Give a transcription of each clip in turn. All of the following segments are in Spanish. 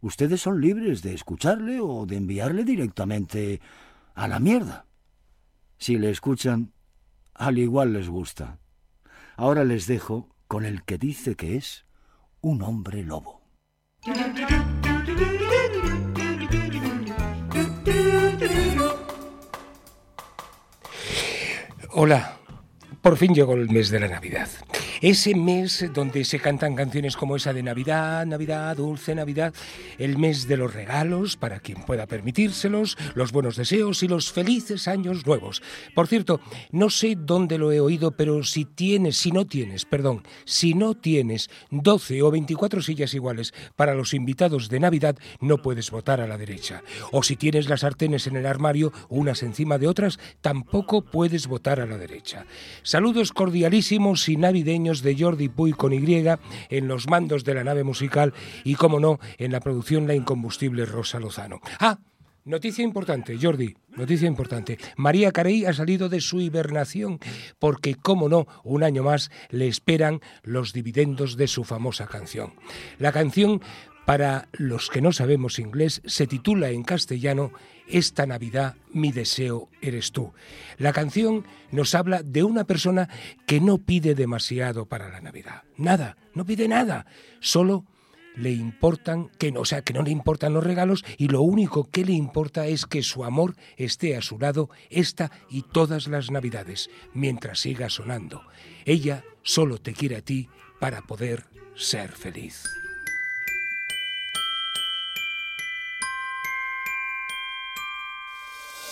ustedes son libres de escucharle o de enviarle directamente a la mierda. Si le escuchan, al igual les gusta. Ahora les dejo con el que dice que es un hombre lobo. Hola, por fin llegó el mes de la Navidad. Ese mes donde se cantan canciones como esa de Navidad, Navidad, Dulce Navidad, el mes de los regalos para quien pueda permitírselos, los buenos deseos y los felices años nuevos. Por cierto, no sé dónde lo he oído, pero si tienes, si no tienes, perdón, si no tienes 12 o 24 sillas iguales para los invitados de Navidad, no puedes votar a la derecha. O si tienes las sartenes en el armario, unas encima de otras, tampoco puedes votar a la derecha. Saludos cordialísimos y navideños de Jordi Puy con Y en los mandos de la nave musical y, como no, en la producción La Incombustible Rosa Lozano. Ah, Noticia importante, Jordi, noticia importante. María Carey ha salido de su hibernación porque, como no, un año más le esperan los dividendos de su famosa canción. La canción, para los que no sabemos inglés, se titula en castellano esta Navidad mi deseo eres tú. La canción nos habla de una persona que no pide demasiado para la Navidad. Nada, no pide nada. Solo le importan, que no, o sea, que no le importan los regalos y lo único que le importa es que su amor esté a su lado esta y todas las Navidades, mientras siga sonando. Ella solo te quiere a ti para poder ser feliz.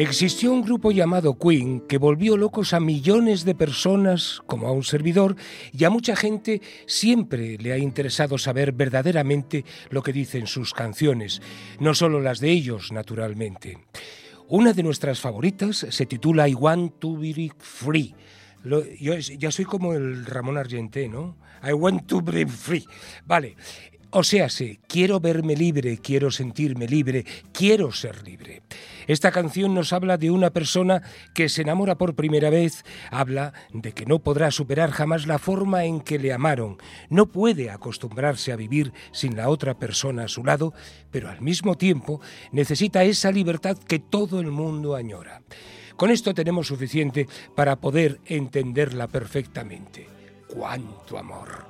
Existió un grupo llamado Queen que volvió locos a millones de personas, como a un servidor, y a mucha gente siempre le ha interesado saber verdaderamente lo que dicen sus canciones, no solo las de ellos, naturalmente. Una de nuestras favoritas se titula I Want to Be Free. Lo- yo ya soy como el Ramón Argenté, ¿no? I want to be free. Vale. O sea, quiero verme libre, quiero sentirme libre, quiero ser libre. Esta canción nos habla de una persona que se enamora por primera vez, habla de que no podrá superar jamás la forma en que le amaron, no puede acostumbrarse a vivir sin la otra persona a su lado, pero al mismo tiempo necesita esa libertad que todo el mundo añora. Con esto tenemos suficiente para poder entenderla perfectamente. ¡Cuánto amor!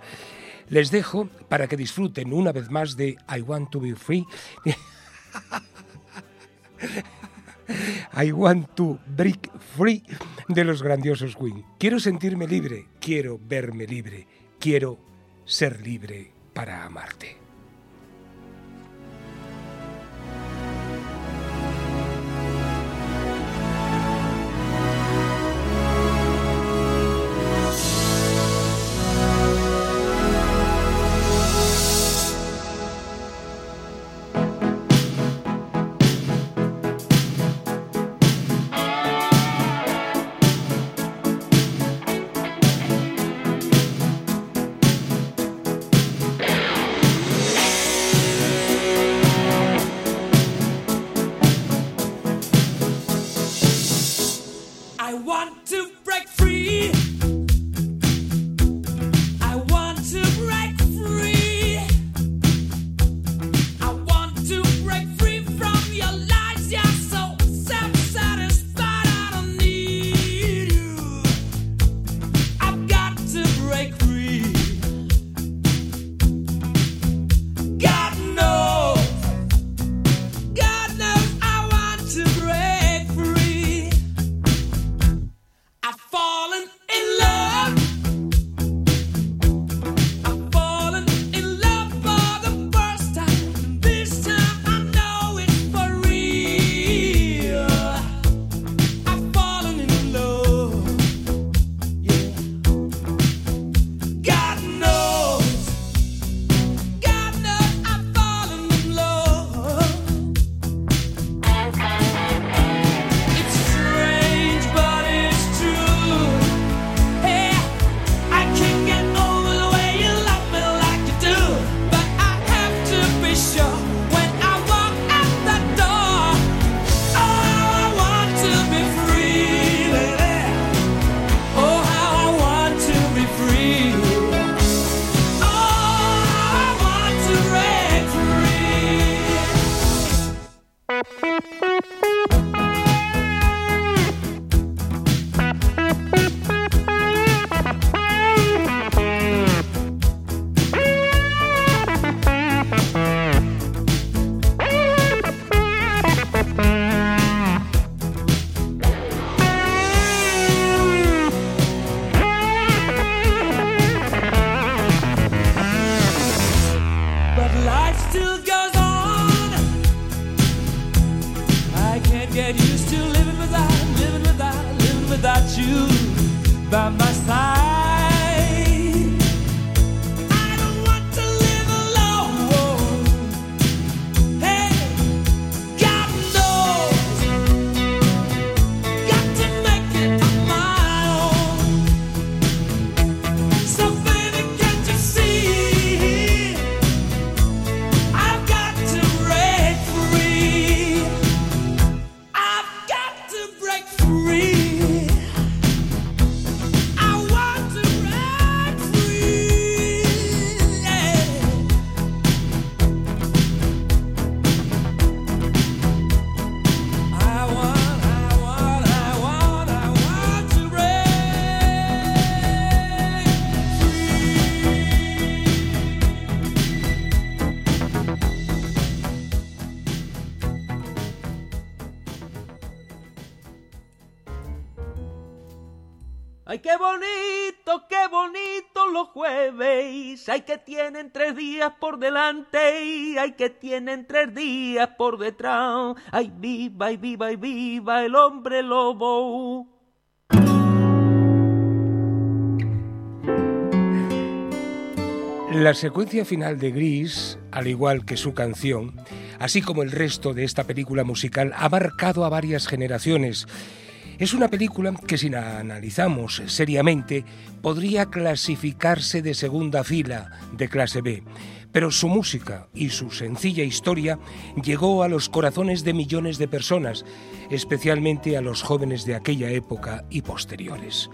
Les dejo para que disfruten una vez más de I Want to Be Free. I Want to Break Free de los grandiosos Queen. Quiero sentirme libre, quiero verme libre, quiero ser libre para amarte. Bonito, qué bonito los jueves. Hay que tienen tres días por delante y hay que tienen tres días por detrás. Ay, viva, y viva, y viva el hombre lobo. La secuencia final de Gris, al igual que su canción, así como el resto de esta película musical, ha marcado a varias generaciones. Es una película que si la analizamos seriamente podría clasificarse de segunda fila de clase B, pero su música y su sencilla historia llegó a los corazones de millones de personas, especialmente a los jóvenes de aquella época y posteriores.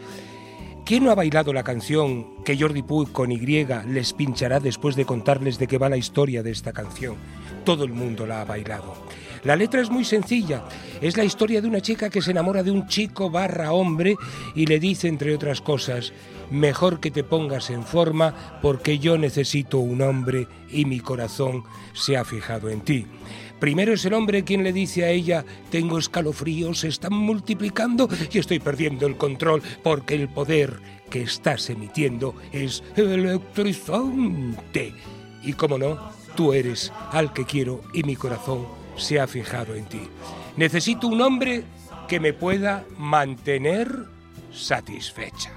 ¿Quién no ha bailado la canción que Jordi Puig con Y les pinchará después de contarles de qué va la historia de esta canción? Todo el mundo la ha bailado. La letra es muy sencilla. Es la historia de una chica que se enamora de un chico barra hombre y le dice, entre otras cosas, mejor que te pongas en forma porque yo necesito un hombre y mi corazón se ha fijado en ti. Primero es el hombre quien le dice a ella, tengo escalofríos, se están multiplicando y estoy perdiendo el control porque el poder que estás emitiendo es electrizante. Y como no, tú eres al que quiero y mi corazón se ha fijado en ti. Necesito un hombre que me pueda mantener satisfecha.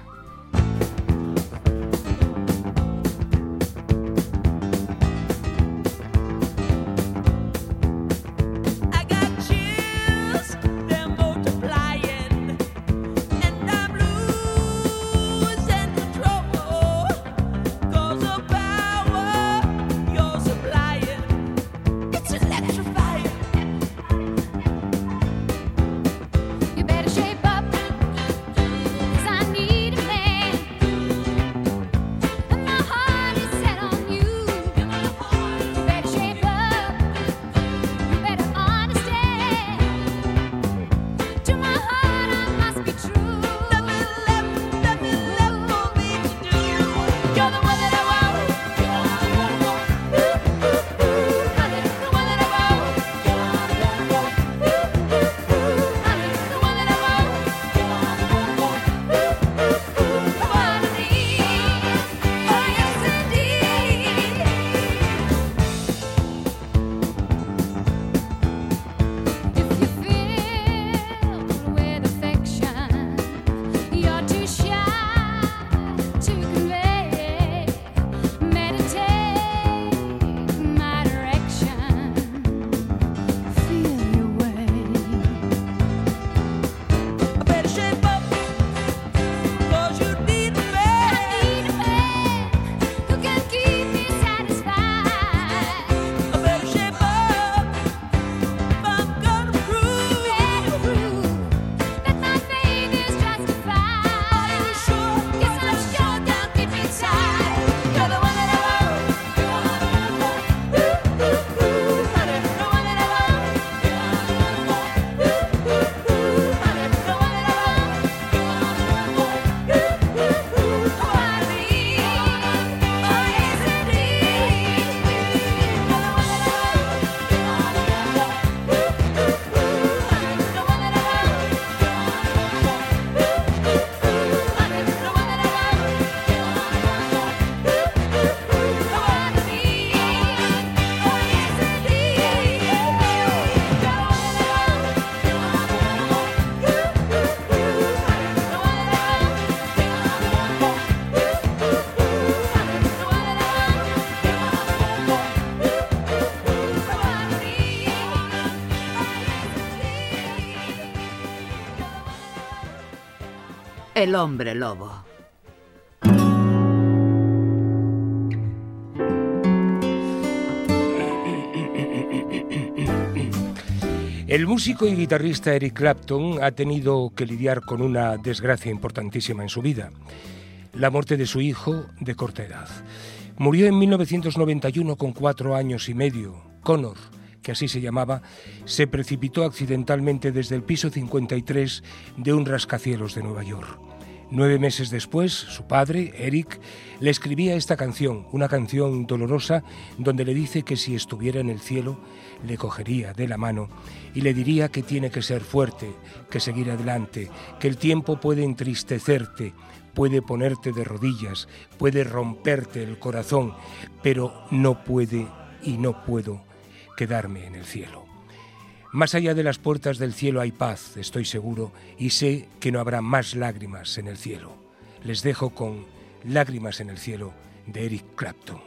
El hombre lobo. El músico y guitarrista Eric Clapton ha tenido que lidiar con una desgracia importantísima en su vida, la muerte de su hijo de corta edad. Murió en 1991 con cuatro años y medio. Connor, que así se llamaba, se precipitó accidentalmente desde el piso 53 de un rascacielos de Nueva York. Nueve meses después, su padre, Eric, le escribía esta canción, una canción dolorosa donde le dice que si estuviera en el cielo, le cogería de la mano y le diría que tiene que ser fuerte, que seguir adelante, que el tiempo puede entristecerte, puede ponerte de rodillas, puede romperte el corazón, pero no puede y no puedo quedarme en el cielo. Más allá de las puertas del cielo hay paz, estoy seguro, y sé que no habrá más lágrimas en el cielo. Les dejo con Lágrimas en el cielo de Eric Clapton.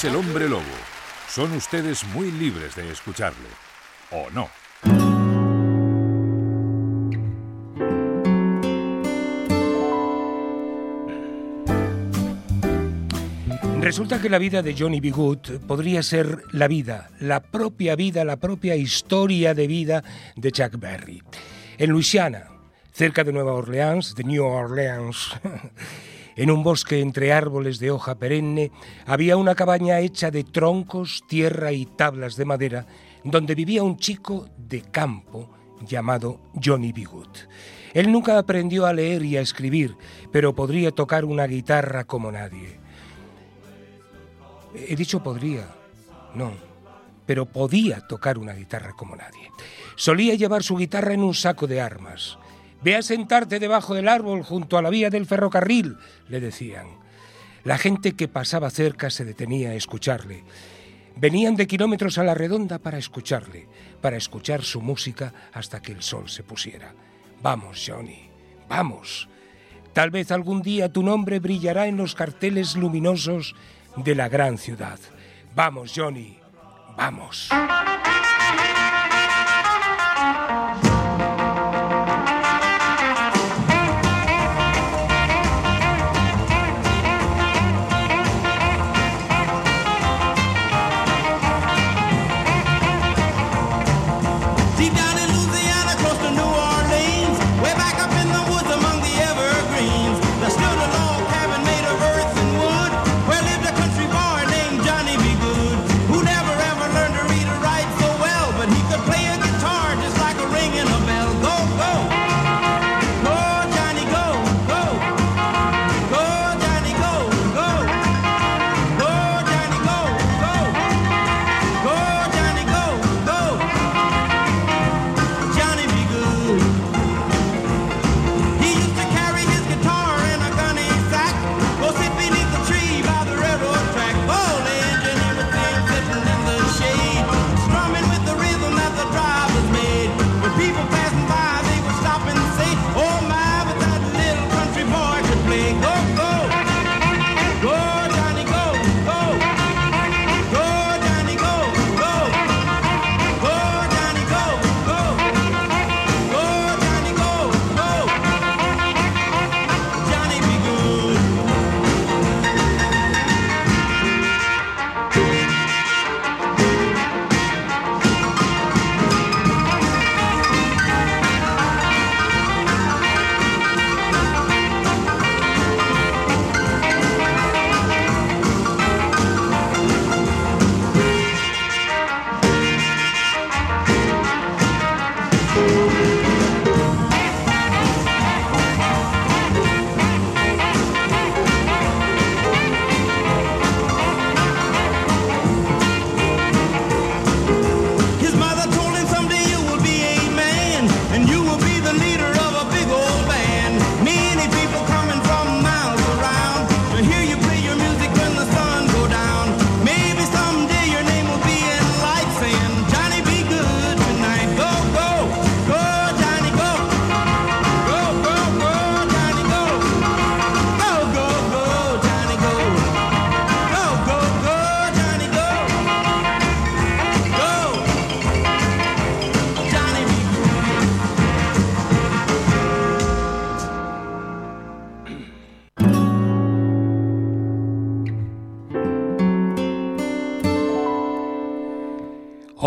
Es el hombre lobo. Son ustedes muy libres de escucharle. ¿O no? Resulta que la vida de Johnny B. Podría ser la vida, la propia vida, la propia historia de vida de Chuck Berry. En Luisiana, cerca de Nueva Orleans, de New Orleans, en un bosque entre árboles de hoja perenne, había una cabaña hecha de troncos, tierra y tablas de madera, donde vivía un chico de campo llamado Johnny B. Good. Él nunca aprendió a leer y a escribir, pero podría tocar una guitarra como nadie. He dicho podría, no, pero podía tocar una guitarra como nadie. Solía llevar su guitarra en un saco de armas. Ve a sentarte debajo del árbol junto a la vía del ferrocarril, le decían. La gente que pasaba cerca se detenía a escucharle. Venían de kilómetros a la redonda para escucharle, para escuchar su música hasta que el sol se pusiera. Vamos, Johnny, vamos. Tal vez algún día tu nombre brillará en los carteles luminosos de la gran ciudad. Vamos, Johnny, vamos.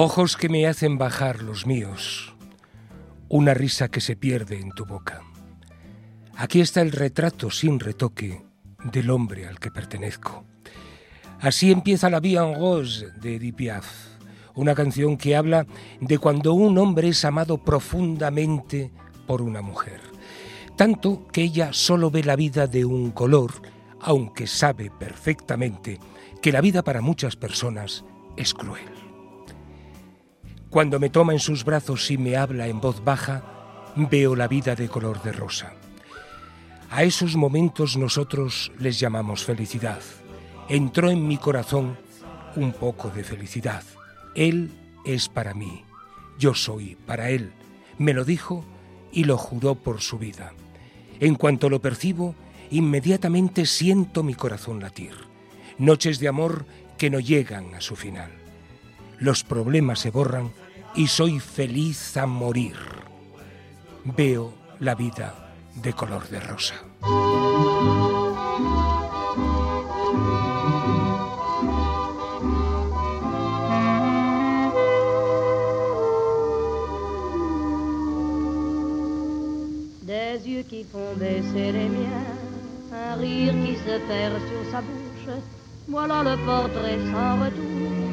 Ojos que me hacen bajar los míos, una risa que se pierde en tu boca. Aquí está el retrato sin retoque del hombre al que pertenezco. Así empieza la Vie en Rose de Edith Piaf, una canción que habla de cuando un hombre es amado profundamente por una mujer, tanto que ella solo ve la vida de un color, aunque sabe perfectamente que la vida para muchas personas es cruel. Cuando me toma en sus brazos y me habla en voz baja, veo la vida de color de rosa. A esos momentos nosotros les llamamos felicidad. Entró en mi corazón un poco de felicidad. Él es para mí, yo soy para él. Me lo dijo y lo juró por su vida. En cuanto lo percibo, inmediatamente siento mi corazón latir. Noches de amor que no llegan a su final. Los problemas se borran y soy feliz a morir. Veo la vida de color de rosa. Des yeux qui font baisser les miens, un rire qui se perd sur sa bouche. Voilà le portrait sans retouche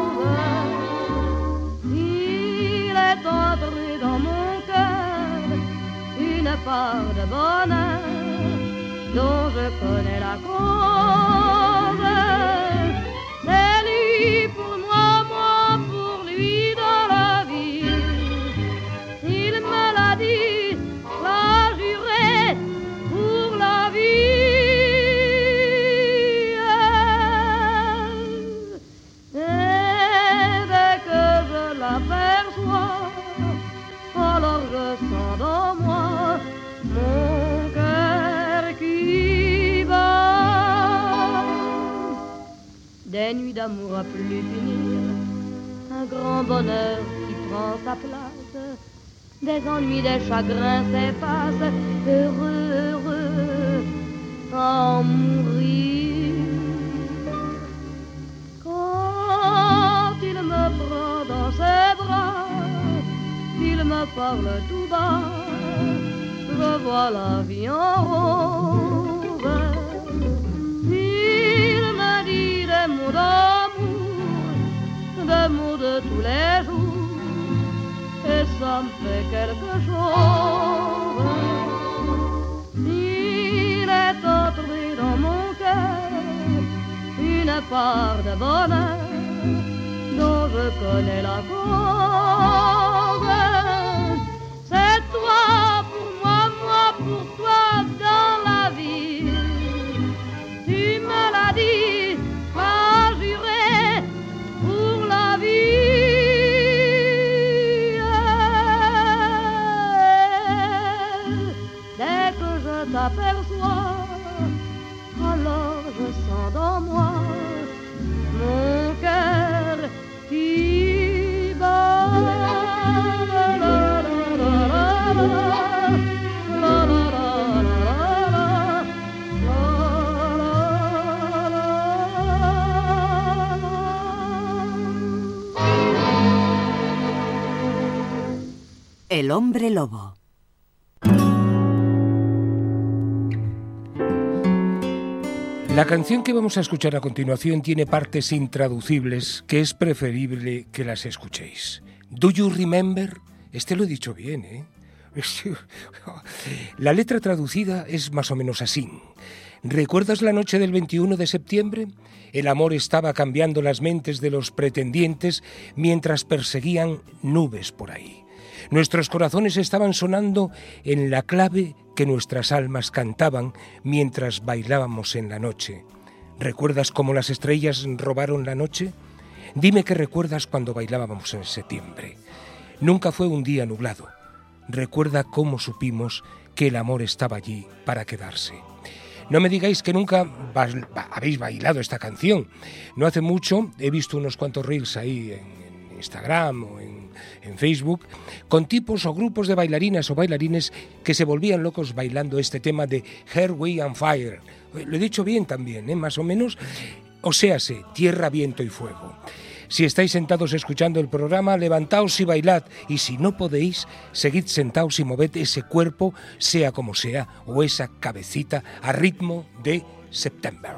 Est entré dans mon cœur une part de bonheur dont je connais la cause. Des nuits d'amour à plus finir, un grand bonheur qui prend sa place, des ennuis, des chagrins s'effacent, heureux, heureux, en mourir. Quand il me prend dans ses bras, il me parle tout bas, je vois la vie en rose. Il me dit des mots d'amour, des mots de tous les jours, et ça me fait quelque chose. Il est entré dans mon cœur une part de bonheur dont je connais la cause. C'est toi El hombre lobo. La canción que vamos a escuchar a continuación tiene partes intraducibles que es preferible que las escuchéis. Do you remember? Este lo he dicho bien, ¿eh? La letra traducida es más o menos así. ¿Recuerdas la noche del 21 de septiembre? El amor estaba cambiando las mentes de los pretendientes mientras perseguían nubes por ahí. Nuestros corazones estaban sonando en la clave que nuestras almas cantaban mientras bailábamos en la noche. ¿Recuerdas cómo las estrellas robaron la noche? Dime que recuerdas cuando bailábamos en septiembre. Nunca fue un día nublado. Recuerda cómo supimos que el amor estaba allí para quedarse. No me digáis que nunca habéis bailado esta canción. No hace mucho he visto unos cuantos reels ahí en Instagram o en, Facebook con tipos o grupos de bailarinas o bailarines que se volvían locos bailando este tema de Hair, Way and Fire. Lo he dicho bien también, ¿eh? más o menos. O séase, tierra, viento y fuego. Si estáis sentados escuchando el programa, levantaos y bailad, y si no podéis, seguid sentados y moved ese cuerpo, sea como sea, o esa cabecita, a ritmo de September.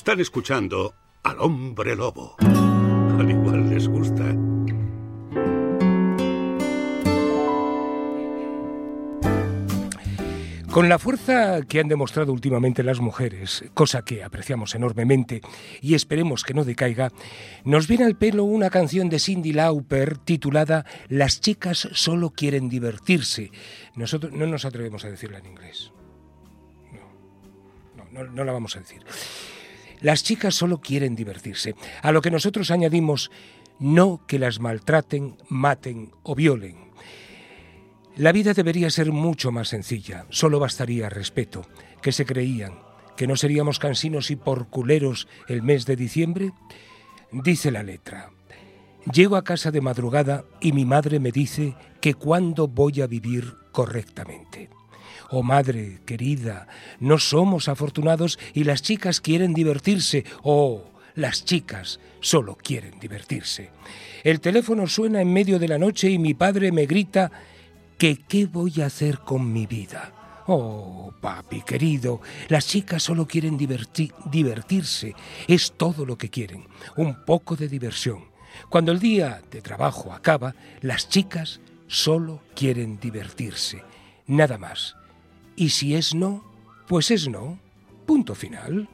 Están escuchando al hombre lobo. Al igual les gusta. Con la fuerza que han demostrado últimamente las mujeres, cosa que apreciamos enormemente y esperemos que no decaiga, nos viene al pelo una canción de Cindy Lauper titulada Las chicas solo quieren divertirse. Nosotros no nos atrevemos a decirla en inglés. No, no, no, no la vamos a decir. Las chicas solo quieren divertirse, a lo que nosotros añadimos no que las maltraten, maten o violen. La vida debería ser mucho más sencilla, solo bastaría respeto. ¿Qué se creían? ¿Que no seríamos cansinos y porculeros el mes de diciembre? Dice la letra. Llego a casa de madrugada y mi madre me dice que cuándo voy a vivir correctamente. Oh madre querida, no somos afortunados y las chicas quieren divertirse. Oh, las chicas solo quieren divertirse. El teléfono suena en medio de la noche y mi padre me grita que qué voy a hacer con mi vida. Oh, papi querido, las chicas solo quieren diverti- divertirse, es todo lo que quieren, un poco de diversión. Cuando el día de trabajo acaba, las chicas solo quieren divertirse, nada más. Y si es no, pues es no. Punto final.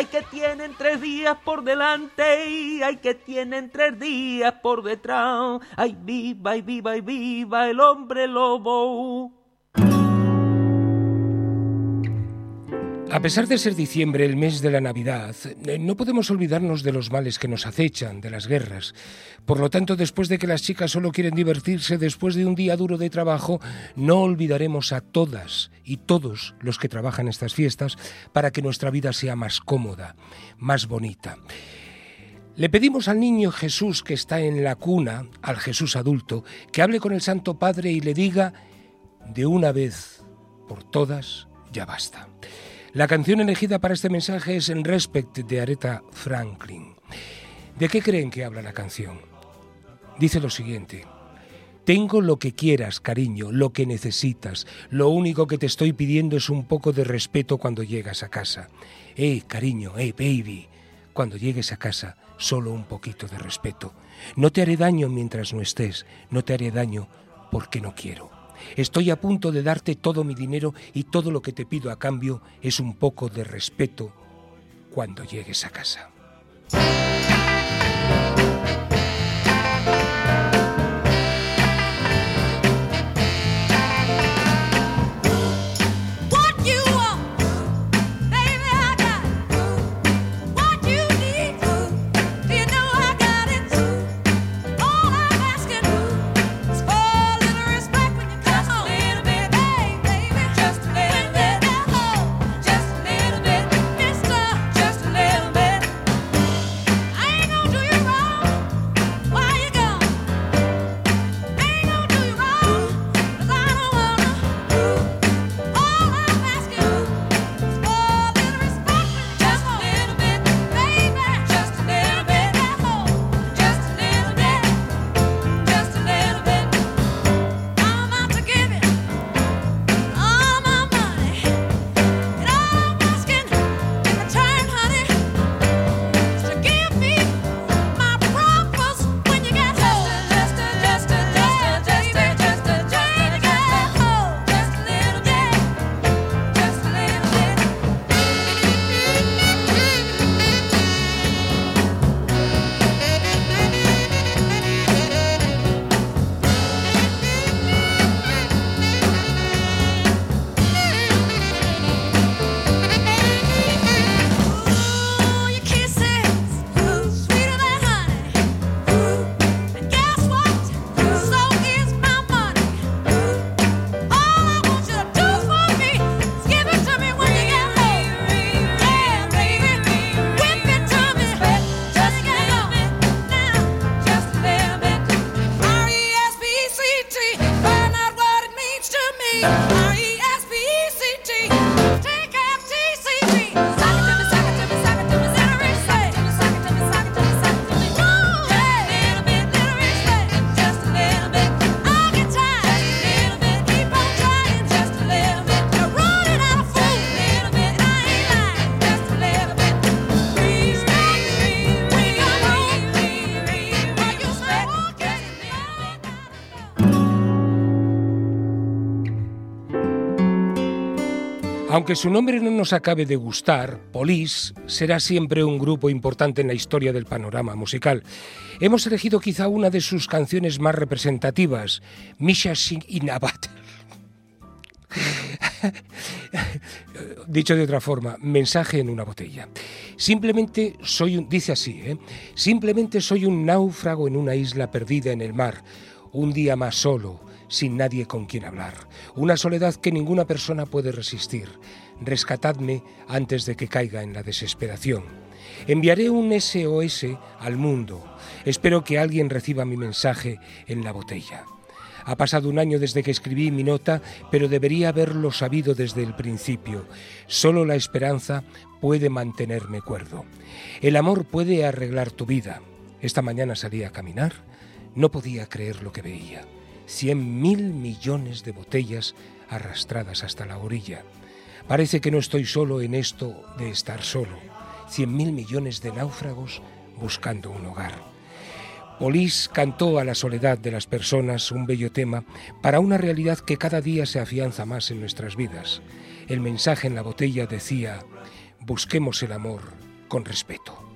Ay, que tienen tres días por delante. Ay, que tienen tres días por detrás. Ay, viva, y viva, y viva el hombre lobo. A pesar de ser diciembre, el mes de la Navidad, eh, no podemos olvidarnos de los males que nos acechan, de las guerras. Por lo tanto, después de que las chicas solo quieren divertirse después de un día duro de trabajo, no olvidaremos a todas y todos los que trabajan estas fiestas para que nuestra vida sea más cómoda, más bonita. Le pedimos al niño Jesús que está en la cuna, al Jesús adulto, que hable con el Santo Padre y le diga, de una vez por todas, ya basta. La canción elegida para este mensaje es En Respect de Aretha Franklin. ¿De qué creen que habla la canción? Dice lo siguiente. Tengo lo que quieras, cariño, lo que necesitas. Lo único que te estoy pidiendo es un poco de respeto cuando llegas a casa. Eh, cariño, eh, baby. Cuando llegues a casa, solo un poquito de respeto. No te haré daño mientras no estés. No te haré daño porque no quiero. Estoy a punto de darte todo mi dinero y todo lo que te pido a cambio es un poco de respeto cuando llegues a casa. Aunque su nombre no nos acabe de gustar, Police será siempre un grupo importante en la historia del panorama musical. Hemos elegido quizá una de sus canciones más representativas, Misha Singh in a Battle. Dicho de otra forma, mensaje en una botella. Simplemente soy un, dice así, ¿eh? simplemente soy un náufrago en una isla perdida en el mar, un día más solo, sin nadie con quien hablar, una soledad que ninguna persona puede resistir. Rescatadme antes de que caiga en la desesperación. Enviaré un SOS al mundo. Espero que alguien reciba mi mensaje en la botella. Ha pasado un año desde que escribí mi nota, pero debería haberlo sabido desde el principio. Solo la esperanza puede mantenerme cuerdo. El amor puede arreglar tu vida. Esta mañana salí a caminar. No podía creer lo que veía. Cien mil millones de botellas arrastradas hasta la orilla. Parece que no estoy solo en esto de estar solo. Cien mil millones de náufragos buscando un hogar. Olís cantó a la soledad de las personas un bello tema para una realidad que cada día se afianza más en nuestras vidas. El mensaje en la botella decía, busquemos el amor con respeto.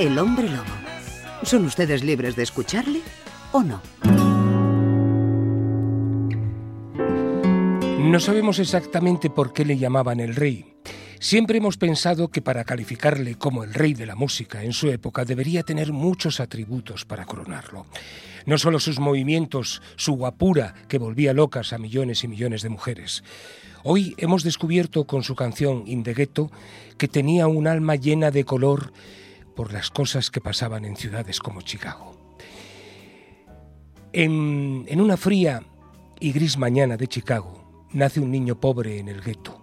El hombre lobo. ¿Son ustedes libres de escucharle o no? No sabemos exactamente por qué le llamaban el rey. Siempre hemos pensado que para calificarle como el rey de la música en su época debería tener muchos atributos para coronarlo. No solo sus movimientos, su guapura que volvía locas a millones y millones de mujeres. Hoy hemos descubierto con su canción In Ghetto que tenía un alma llena de color por las cosas que pasaban en ciudades como Chicago. En, una fría y gris mañana de Chicago nace un niño pobre en el gueto.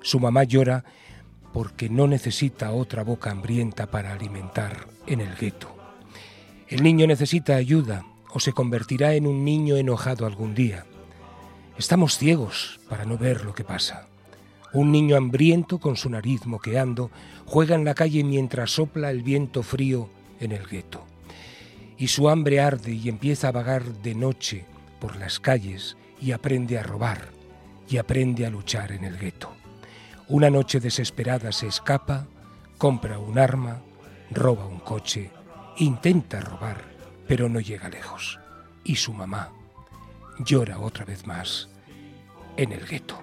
Su mamá llora porque no necesita otra boca hambrienta para alimentar en el gueto. El niño necesita ayuda o se convertirá en un niño enojado algún día. Estamos ciegos para no ver lo que pasa. Un niño hambriento con su nariz moqueando juega en la calle mientras sopla el viento frío en el gueto. Y su hambre arde y empieza a vagar de noche por las calles y aprende a robar y aprende a luchar en el gueto. Una noche desesperada se escapa, compra un arma, roba un coche, intenta robar, pero no llega lejos. Y su mamá llora otra vez más en el gueto.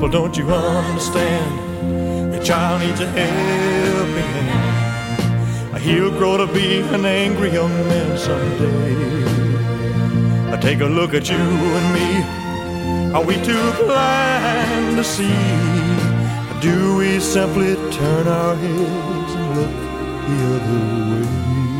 People, don't you understand? The child needs a helping hand. He'll grow to be an angry young man someday. Take a look at you and me. Are we too blind to see? Or Do we simply turn our heads and look the other way?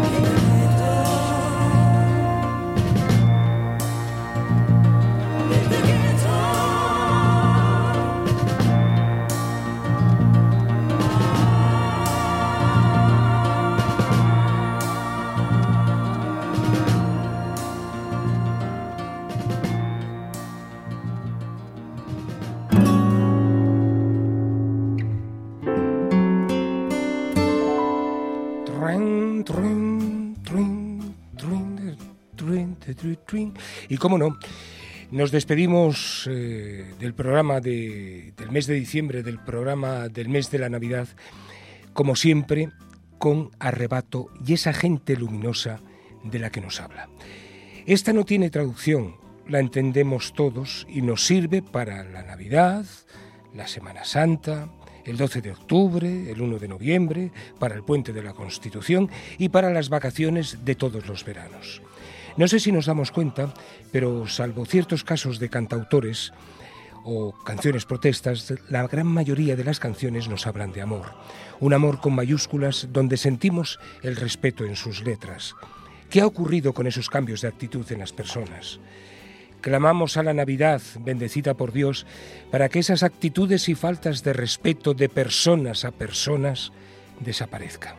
Y cómo no, nos despedimos eh, del programa de- del mes de diciembre, del programa del mes de la Navidad, como siempre, con arrebato y esa gente luminosa de la que nos habla. Esta no tiene traducción, la entendemos todos y nos sirve para la Navidad, la Semana Santa, el 12 de octubre, el 1 de noviembre, para el puente de la Constitución y para las vacaciones de todos los veranos. No sé si nos damos cuenta, pero salvo ciertos casos de cantautores o canciones protestas, la gran mayoría de las canciones nos hablan de amor. Un amor con mayúsculas donde sentimos el respeto en sus letras. ¿Qué ha ocurrido con esos cambios de actitud en las personas? Clamamos a la Navidad, bendecida por Dios, para que esas actitudes y faltas de respeto de personas a personas desaparezcan,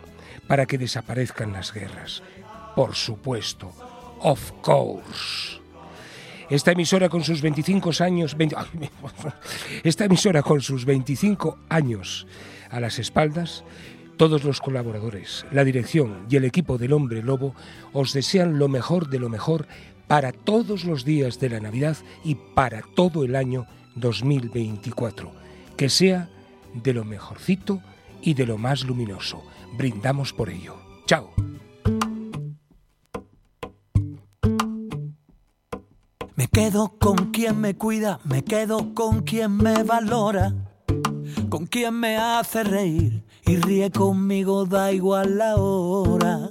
para que desaparezcan las guerras. Por supuesto, of course. Esta emisora con sus 25 años, 20 ay, esta emisora con sus 25 años a las espaldas, todos los colaboradores, la dirección y el equipo del Hombre Lobo os desean lo mejor de lo mejor para todos los días de la Navidad y para todo el año 2024. Que sea de lo mejorcito y de lo más luminoso. Brindamos por ello. Chao. Me quedo con quien me cuida, me quedo con quien me valora, con quien me hace reír y ríe conmigo, da igual la hora.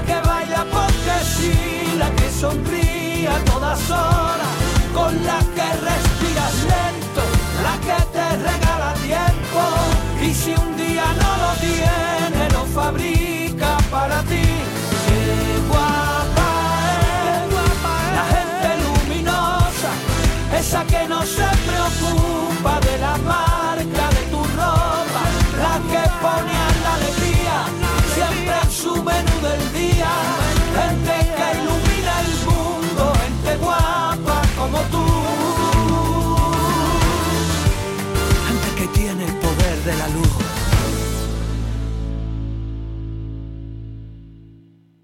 la que baila porque sí, la que sonríe a todas horas, con la que respiras lento, la que te regala tiempo, y si un día no lo tiene, no fabrica